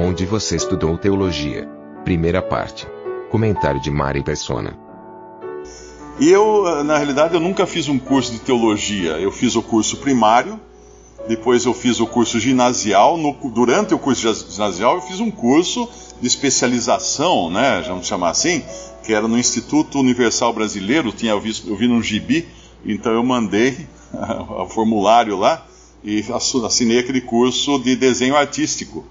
Onde você estudou teologia? Primeira parte. Comentário de Mari Persona. E eu, na realidade, eu nunca fiz um curso de teologia. Eu fiz o curso primário, depois eu fiz o curso ginasial. No, durante o curso ginasial, eu fiz um curso de especialização, né, vamos chamar assim, que era no Instituto Universal Brasileiro. Tinha eu eu vi num gibi, então eu mandei o formulário lá e assinei aquele curso de desenho artístico.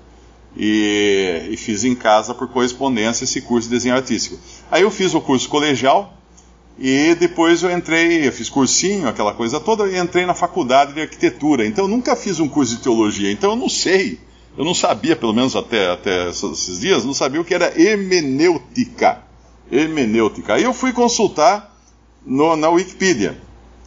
E, e, fiz em casa por correspondência esse curso de desenho artístico. Aí eu fiz o curso colegial e depois eu entrei, eu fiz cursinho, aquela coisa toda, e entrei na faculdade de arquitetura. Então eu nunca fiz um curso de teologia, então eu não sei. Eu não sabia, pelo menos até, até esses dias, não sabia o que era hemenêutica. Hemenêutica. Aí eu fui consultar no, na Wikipedia.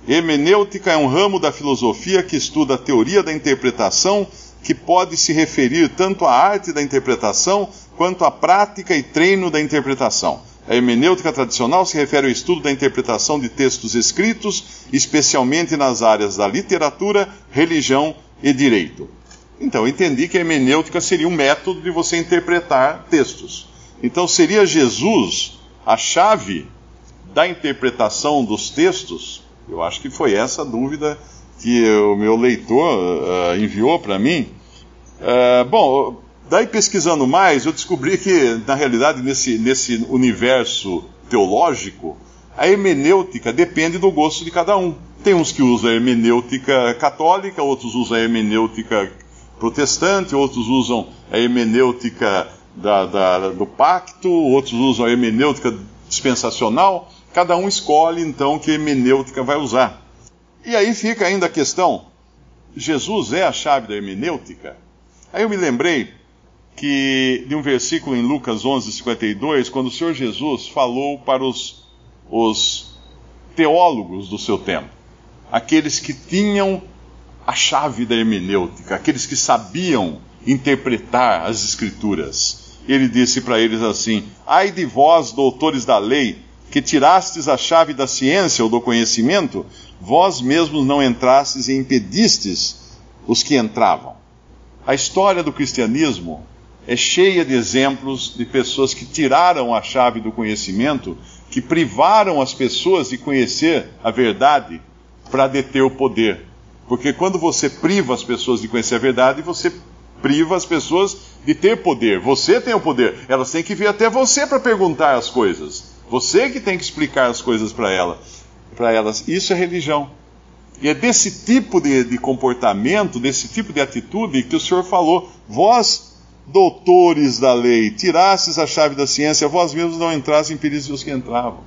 Hemenêutica é um ramo da filosofia que estuda a teoria da interpretação, que pode se referir tanto à arte da interpretação quanto à prática e treino da interpretação. A hermenêutica tradicional se refere ao estudo da interpretação de textos escritos, especialmente nas áreas da literatura, religião e direito. Então, entendi que a hermenêutica seria um método de você interpretar textos. Então, seria Jesus a chave da interpretação dos textos? Eu acho que foi essa a dúvida que o meu leitor uh, enviou para mim. Uh, bom, Daí, pesquisando mais, eu descobri que, na realidade, nesse, nesse universo teológico, a hermenêutica depende do gosto de cada um. Tem uns que usam a hermenêutica católica, outros usam a hermenêutica protestante, outros usam a hermenêutica da, da, do pacto, outros usam a hermenêutica dispensacional. Cada um escolhe, então, que hermenêutica vai usar. E aí fica ainda a questão: Jesus é a chave da hermenêutica? Aí eu me lembrei que de um versículo em Lucas 11, 52, quando o Senhor Jesus falou para os, os teólogos do seu tempo, aqueles que tinham a chave da hermenêutica, aqueles que sabiam interpretar as Escrituras. Ele disse para eles assim: Ai de vós, doutores da lei, que tirastes a chave da ciência ou do conhecimento, vós mesmos não entrastes e impedistes os que entravam. A história do cristianismo é cheia de exemplos de pessoas que tiraram a chave do conhecimento, que privaram as pessoas de conhecer a verdade para deter o poder. Porque quando você priva as pessoas de conhecer a verdade, você priva as pessoas de ter poder. Você tem o poder. Elas têm que vir até você para perguntar as coisas. Você que tem que explicar as coisas para ela, elas. Isso é religião. E é desse tipo de, de comportamento, desse tipo de atitude que o Senhor falou. Vós doutores da lei, tirastes a chave da ciência, vós mesmos não entrastes em peritos os que entravam.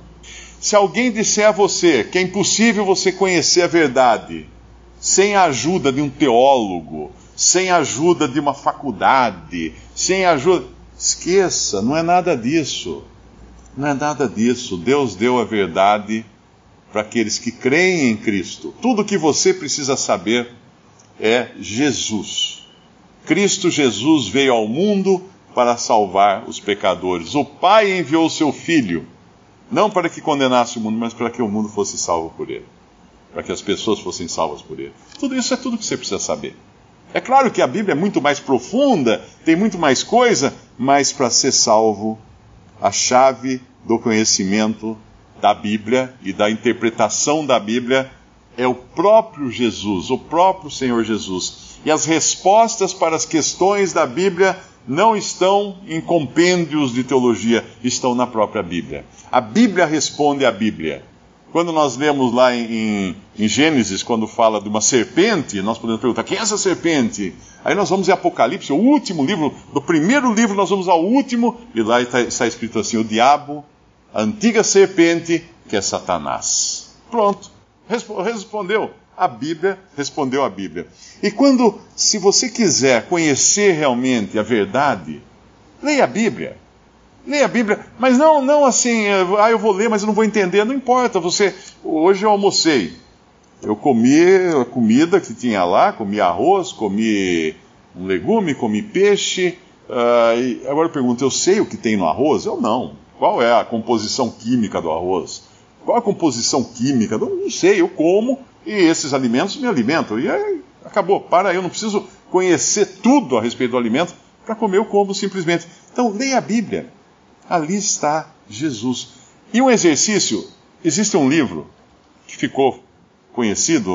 Se alguém disser a você que é impossível você conhecer a verdade sem a ajuda de um teólogo, sem a ajuda de uma faculdade, sem a ajuda. Esqueça, não é nada disso. Não é nada disso. Deus deu a verdade para aqueles que creem em Cristo. Tudo que você precisa saber é Jesus. Cristo Jesus veio ao mundo para salvar os pecadores. O Pai enviou seu Filho, não para que condenasse o mundo, mas para que o mundo fosse salvo por ele. Para que as pessoas fossem salvas por ele. Tudo isso é tudo que você precisa saber. É claro que a Bíblia é muito mais profunda, tem muito mais coisa, mas para ser salvo, a chave do conhecimento da Bíblia e da interpretação da Bíblia é o próprio Jesus, o próprio Senhor Jesus. E as respostas para as questões da Bíblia não estão em compêndios de teologia, estão na própria Bíblia. A Bíblia responde à Bíblia. Quando nós lemos lá em, em, Gênesis, quando fala de uma serpente, nós podemos perguntar: quem é essa serpente? Aí nós vamos em Apocalipse, o último livro, do primeiro livro nós vamos ao último, e lá está, está escrito assim: o diabo, a antiga serpente, que é Satanás. Pronto, respondeu. A Bíblia respondeu a Bíblia. E quando, se você quiser conhecer realmente a verdade, leia a Bíblia. Leia a Bíblia, mas não, não assim, ah, eu vou ler, mas eu não vou entender. Não importa. Você, hoje eu almocei. Eu comi a comida que tinha lá, comi arroz, comi um legume, comi peixe. Uh, agora eu pergunto, eu sei o que tem no arroz? Eu não. Qual é a composição química do arroz? Qual a composição química? Não sei, eu como e esses alimentos me alimentam. E aí acabou, para, eu não preciso conhecer tudo a respeito do alimento para comer, eu como simplesmente. Então, leia a Bíblia. Ali está Jesus. E um exercício: existe um livro que ficou conhecido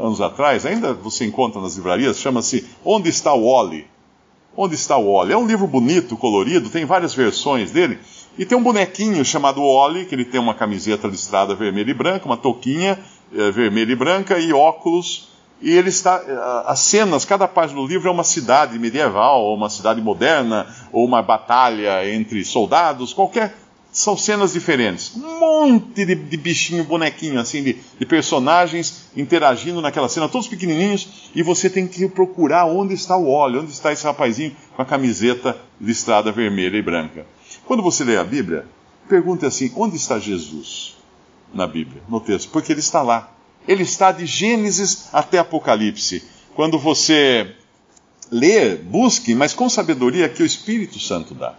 anos atrás, ainda você encontra nas livrarias, chama-se Onde está o Oli? Onde está o Oli? É um livro bonito, colorido, tem várias versões dele. E tem um bonequinho chamado Oli, que ele tem uma camiseta listrada vermelha e branca, uma touquinha é, vermelha e branca e óculos. E ele está. Eh, as cenas, cada página do livro é uma cidade medieval, ou uma cidade moderna, ou uma batalha entre soldados, qualquer são cenas diferentes. Um monte de, de bichinho, bonequinho, assim, de, de, personagens interagindo naquela cena, todos pequenininhos, e você tem que procurar onde está o óleo, onde está esse rapazinho com a camiseta listrada vermelha e branca. Quando você lê a Bíblia, pergunte assim: onde está Jesus na Bíblia, no texto? Porque ele está lá. Ele está de Gênesis até Apocalipse. Quando você lê, busque, mas com sabedoria que o Espírito Santo dá.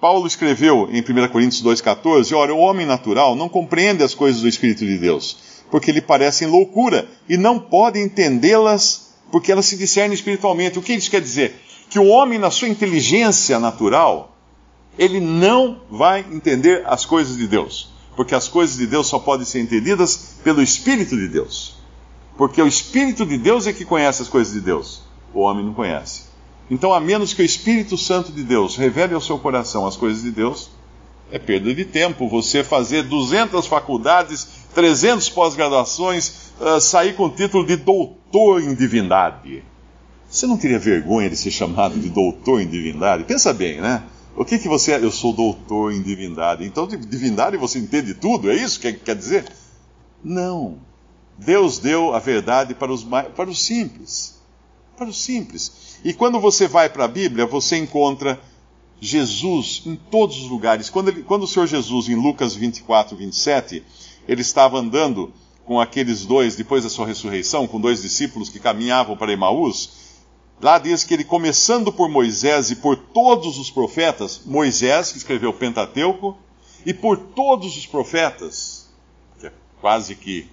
Paulo escreveu em 1 Coríntios 2,14: Ora, o homem natural não compreende as coisas do Espírito de Deus, porque lhe parecem loucura, e não pode entendê-las, porque elas se discernem espiritualmente. O que isso quer dizer? Que o homem, na sua inteligência natural, ele não vai entender as coisas de Deus, porque as coisas de Deus só podem ser entendidas pelo Espírito de Deus. Porque o Espírito de Deus é que conhece as coisas de Deus, o homem não conhece. Então, a menos que o Espírito Santo de Deus revele ao seu coração as coisas de Deus, é perda de tempo você fazer 200 faculdades, 300 pós-graduações, uh, sair com o título de doutor em divindade. Você não teria vergonha de ser chamado de doutor em divindade? Pensa bem, né? O que, que você é? Eu sou doutor em divindade. Então, de divindade você entende tudo? É isso que quer dizer? Não. Deus deu a verdade para os, para os simples. Para os simples. E quando você vai para a Bíblia, você encontra Jesus em todos os lugares. Quando, ele, quando o Senhor Jesus, em Lucas 24, 27, ele estava andando com aqueles dois, depois da sua ressurreição, com dois discípulos que caminhavam para Emaús, lá diz que ele, começando por Moisés e por todos os profetas, Moisés, que escreveu o Pentateuco, e por todos os profetas, que é quase que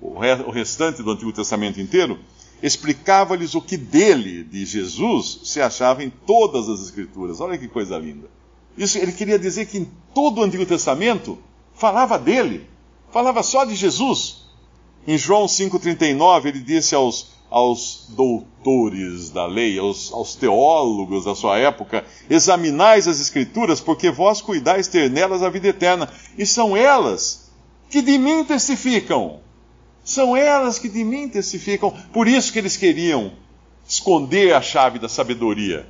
o restante do Antigo Testamento inteiro, explicava-lhes o que dele, de Jesus, se achava em todas as Escrituras. Olha que coisa linda. Isso, ele queria dizer que em todo o Antigo Testamento falava dele, falava só de Jesus. Em João 5,39, ele disse aos, aos doutores da lei, aos, aos teólogos da sua época: examinais as Escrituras, porque vós cuidais ter nelas a vida eterna, e são elas que de mim testificam. São elas que de mim testificam. Por isso que eles queriam esconder a chave da sabedoria,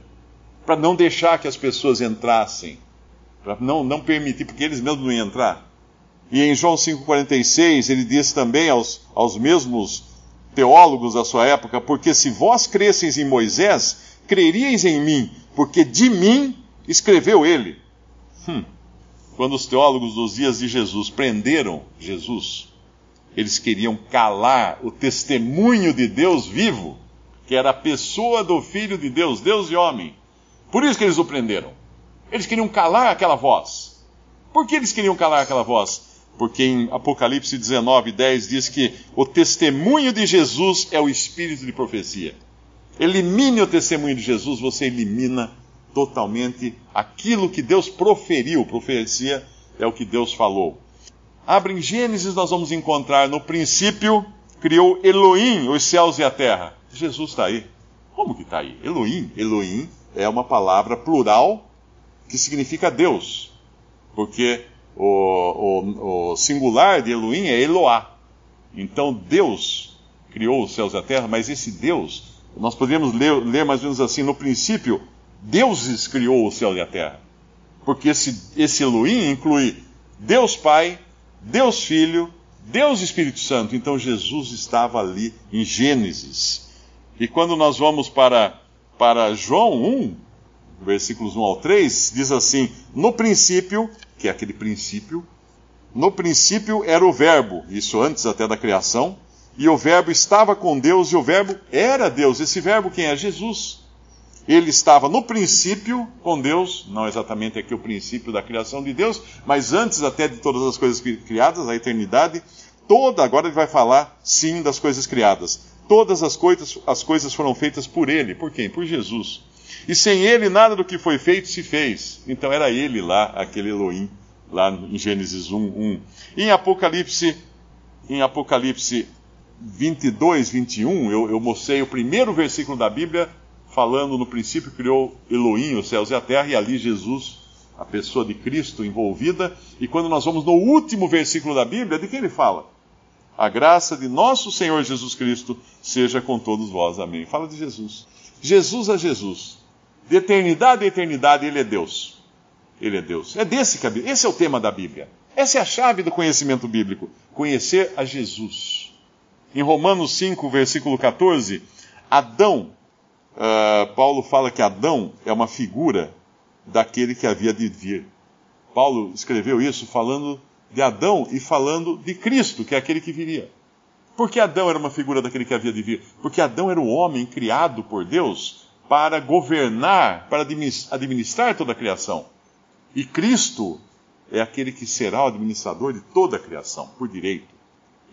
para não deixar que as pessoas entrassem, para não, não permitir, porque eles mesmos não iam entrar. E em João 5,46 ele diz também aos, aos mesmos teólogos da sua época: Porque se vós cresceis em Moisés, creríeis em mim, porque de mim escreveu ele. Hum. Quando os teólogos dos dias de Jesus prenderam Jesus, eles queriam calar o testemunho de Deus vivo, que era a pessoa do Filho de Deus, Deus e homem. Por isso que eles o prenderam. Eles queriam calar aquela voz. Por que eles queriam calar aquela voz? Porque em Apocalipse 19, 10 diz que o testemunho de Jesus é o espírito de profecia. Elimine o testemunho de Jesus, você elimina totalmente aquilo que Deus proferiu. Profecia é o que Deus falou. Abre em Gênesis, nós vamos encontrar no princípio, criou Elohim os céus e a terra. Jesus está aí. Como que está aí? Elohim. Elohim é uma palavra plural que significa Deus. Porque o, o, o singular de Elohim é Eloá. Então Deus criou os céus e a terra, mas esse Deus, nós poderíamos ler, ler mais ou menos assim: no princípio, deuses criou o céu e a terra. Porque esse, esse Elohim inclui Deus Pai, Deus Filho, Deus Espírito Santo. Então Jesus estava ali em Gênesis. E quando nós vamos para, para João 1, versículos 1 ao 3, diz assim: No princípio, que é aquele princípio, no princípio era o Verbo, isso antes até da criação, e o Verbo estava com Deus e o Verbo era Deus. Esse Verbo quem é? Jesus. Ele estava no princípio com Deus, não exatamente aqui o princípio da criação de Deus, mas antes até de todas as coisas criadas, a eternidade toda, agora ele vai falar sim das coisas criadas. Todas as coisas, as coisas foram feitas por ele. Por quem? Por Jesus. E sem ele nada do que foi feito se fez. Então era ele lá, aquele Elohim, lá em Gênesis 1, 1. Em Apocalipse, em Apocalipse 22, 21, eu, eu mostrei o primeiro versículo da Bíblia falando no princípio criou Elohim os céus e a terra, e ali Jesus, a pessoa de Cristo envolvida. E quando nós vamos no último versículo da Bíblia, de quem ele fala? A graça de nosso Senhor Jesus Cristo seja com todos vós. Amém. Fala de Jesus. Jesus a Jesus. De eternidade a eternidade, ele é Deus. Ele é Deus. É desse que a esse é o tema da Bíblia. Essa é a chave do conhecimento bíblico. Conhecer a Jesus. Em Romanos 5, versículo 14, Adão uh, Paulo fala que Adão é uma figura daquele que havia de vir. Paulo escreveu isso falando de Adão e falando de Cristo, que é aquele que viria. Por que Adão era uma figura daquele que havia de vir? Porque Adão era o homem criado por Deus para governar, para administrar toda a criação. E Cristo é aquele que será o administrador de toda a criação, por direito.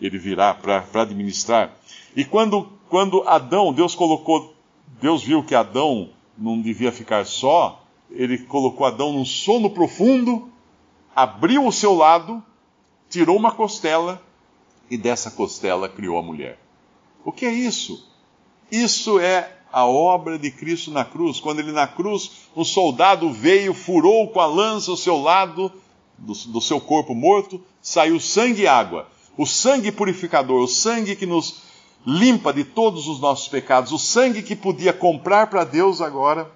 Ele virá para administrar. E quando, quando Adão, Deus colocou Deus viu que Adão não devia ficar só, ele colocou Adão num sono profundo, abriu o seu lado, tirou uma costela e dessa costela criou a mulher. O que é isso? Isso é a obra de Cristo na cruz. Quando ele na cruz, um soldado veio, furou com a lança o seu lado do, do seu corpo morto, saiu sangue e água. O sangue purificador, o sangue que nos limpa de todos os nossos pecados, o sangue que podia comprar para Deus agora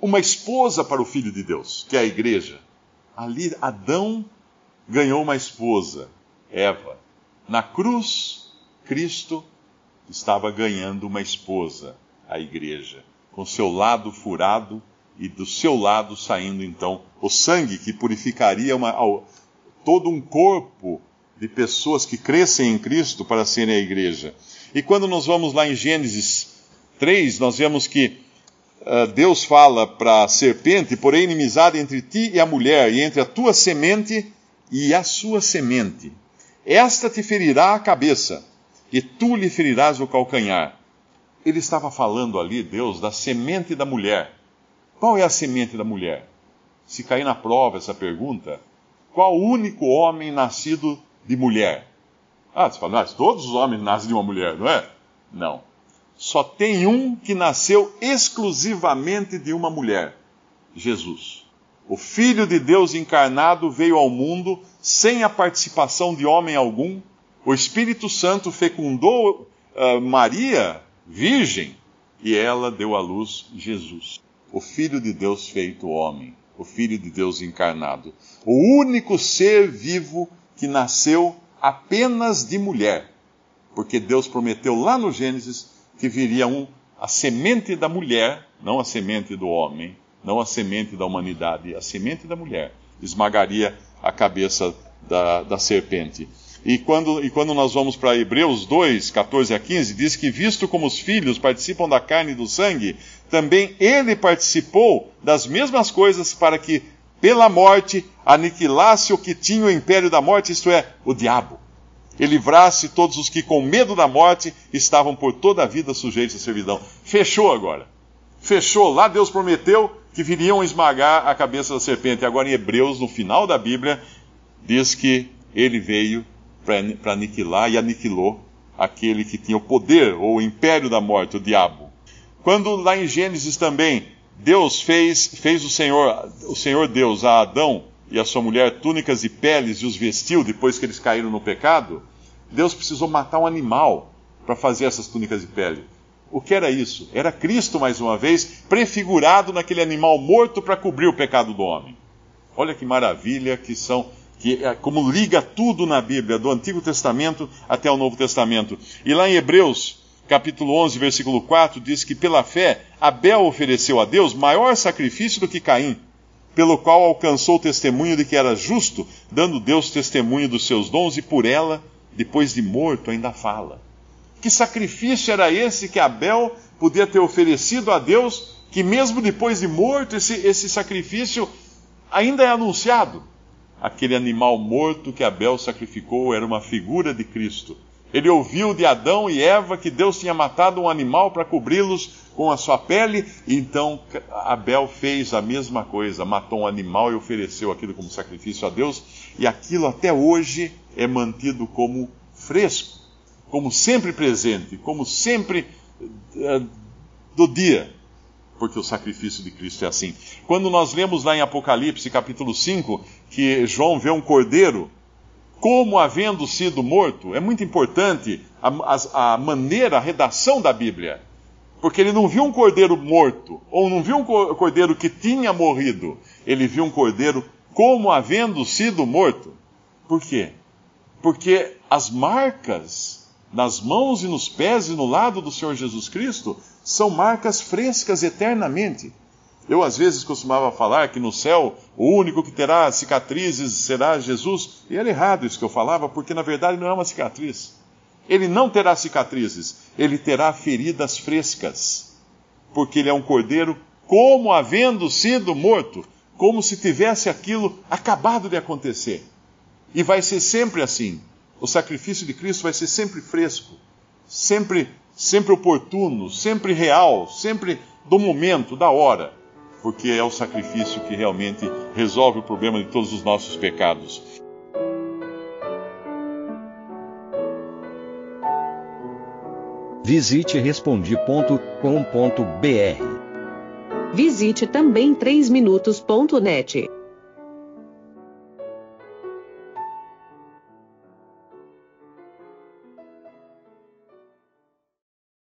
uma esposa para o Filho de Deus, que é a igreja. Ali Adão ganhou uma esposa, Eva. Na cruz, Cristo estava ganhando uma esposa, a igreja, com seu lado furado e do seu lado saindo então o sangue que purificaria uma, todo um corpo de pessoas que crescem em Cristo para serem a igreja. E quando nós vamos lá em Gênesis 3, nós vemos que uh, Deus fala para a serpente: porém, inimizade entre ti e a mulher, e entre a tua semente e a sua semente. Esta te ferirá a cabeça, e tu lhe ferirás o calcanhar. Ele estava falando ali, Deus, da semente da mulher. Qual é a semente da mulher? Se cair na prova essa pergunta, qual o único homem nascido de mulher? Ah, você fala, todos os homens nascem de uma mulher, não é? Não. Só tem um que nasceu exclusivamente de uma mulher: Jesus. O Filho de Deus encarnado veio ao mundo sem a participação de homem algum. O Espírito Santo fecundou uh, Maria, virgem, e ela deu à luz Jesus. O Filho de Deus feito homem, o Filho de Deus encarnado. O único ser vivo que nasceu apenas de mulher, porque Deus prometeu lá no Gênesis que viria um, a semente da mulher, não a semente do homem, não a semente da humanidade, a semente da mulher esmagaria a cabeça da, da serpente. E quando, e quando nós vamos para Hebreus 2, 14 a 15, diz que, visto como os filhos participam da carne e do sangue, também ele participou das mesmas coisas para que pela morte, aniquilasse o que tinha o império da morte, isto é, o diabo, e livrasse todos os que, com medo da morte, estavam por toda a vida sujeitos à servidão. Fechou agora. Fechou. Lá Deus prometeu que viriam esmagar a cabeça da serpente. Agora, em Hebreus, no final da Bíblia, diz que ele veio para aniquilar e aniquilou aquele que tinha o poder ou o império da morte, o diabo. Quando lá em Gênesis também Deus fez, fez o Senhor, o Senhor Deus a Adão e a sua mulher túnicas e peles e os vestiu depois que eles caíram no pecado. Deus precisou matar um animal para fazer essas túnicas de pele. O que era isso? Era Cristo, mais uma vez, prefigurado naquele animal morto para cobrir o pecado do homem. Olha que maravilha que são, que é como liga tudo na Bíblia, do Antigo Testamento até o Novo Testamento. E lá em Hebreus, capítulo 11, versículo 4, diz que pela fé Abel ofereceu a Deus maior sacrifício do que Caim, pelo qual alcançou o testemunho de que era justo, dando Deus testemunho dos seus dons e por ela, depois de morto, ainda fala. Que sacrifício era esse que Abel podia ter oferecido a Deus, que mesmo depois de morto, esse, esse sacrifício ainda é anunciado? Aquele animal morto que Abel sacrificou era uma figura de Cristo. Ele ouviu de Adão e Eva que Deus tinha matado um animal para cobri-los com a sua pele, então Abel fez a mesma coisa, matou um animal e ofereceu aquilo como sacrifício a Deus, e aquilo até hoje é mantido como fresco, como sempre presente, como sempre uh, do dia porque o sacrifício de Cristo é assim. Quando nós lemos lá em Apocalipse, capítulo 5, que João vê um cordeiro, como havendo sido morto, é muito importante a, a, a maneira, a redação da Bíblia. Porque ele não viu um cordeiro morto, ou não viu um cordeiro que tinha morrido, ele viu um cordeiro como havendo sido morto. Por quê? Porque as marcas nas mãos e nos pés e no lado do Senhor Jesus Cristo são marcas frescas eternamente. Eu às vezes costumava falar que no céu o único que terá cicatrizes será Jesus, e era errado isso que eu falava, porque na verdade não é uma cicatriz. Ele não terá cicatrizes, ele terá feridas frescas, porque ele é um cordeiro como havendo sido morto, como se tivesse aquilo acabado de acontecer. E vai ser sempre assim. O sacrifício de Cristo vai ser sempre fresco, sempre sempre oportuno, sempre real, sempre do momento, da hora, porque é o sacrifício que realmente resolve o problema de todos os nossos pecados. Visite respondi.com.br. Visite também 3minutos.net.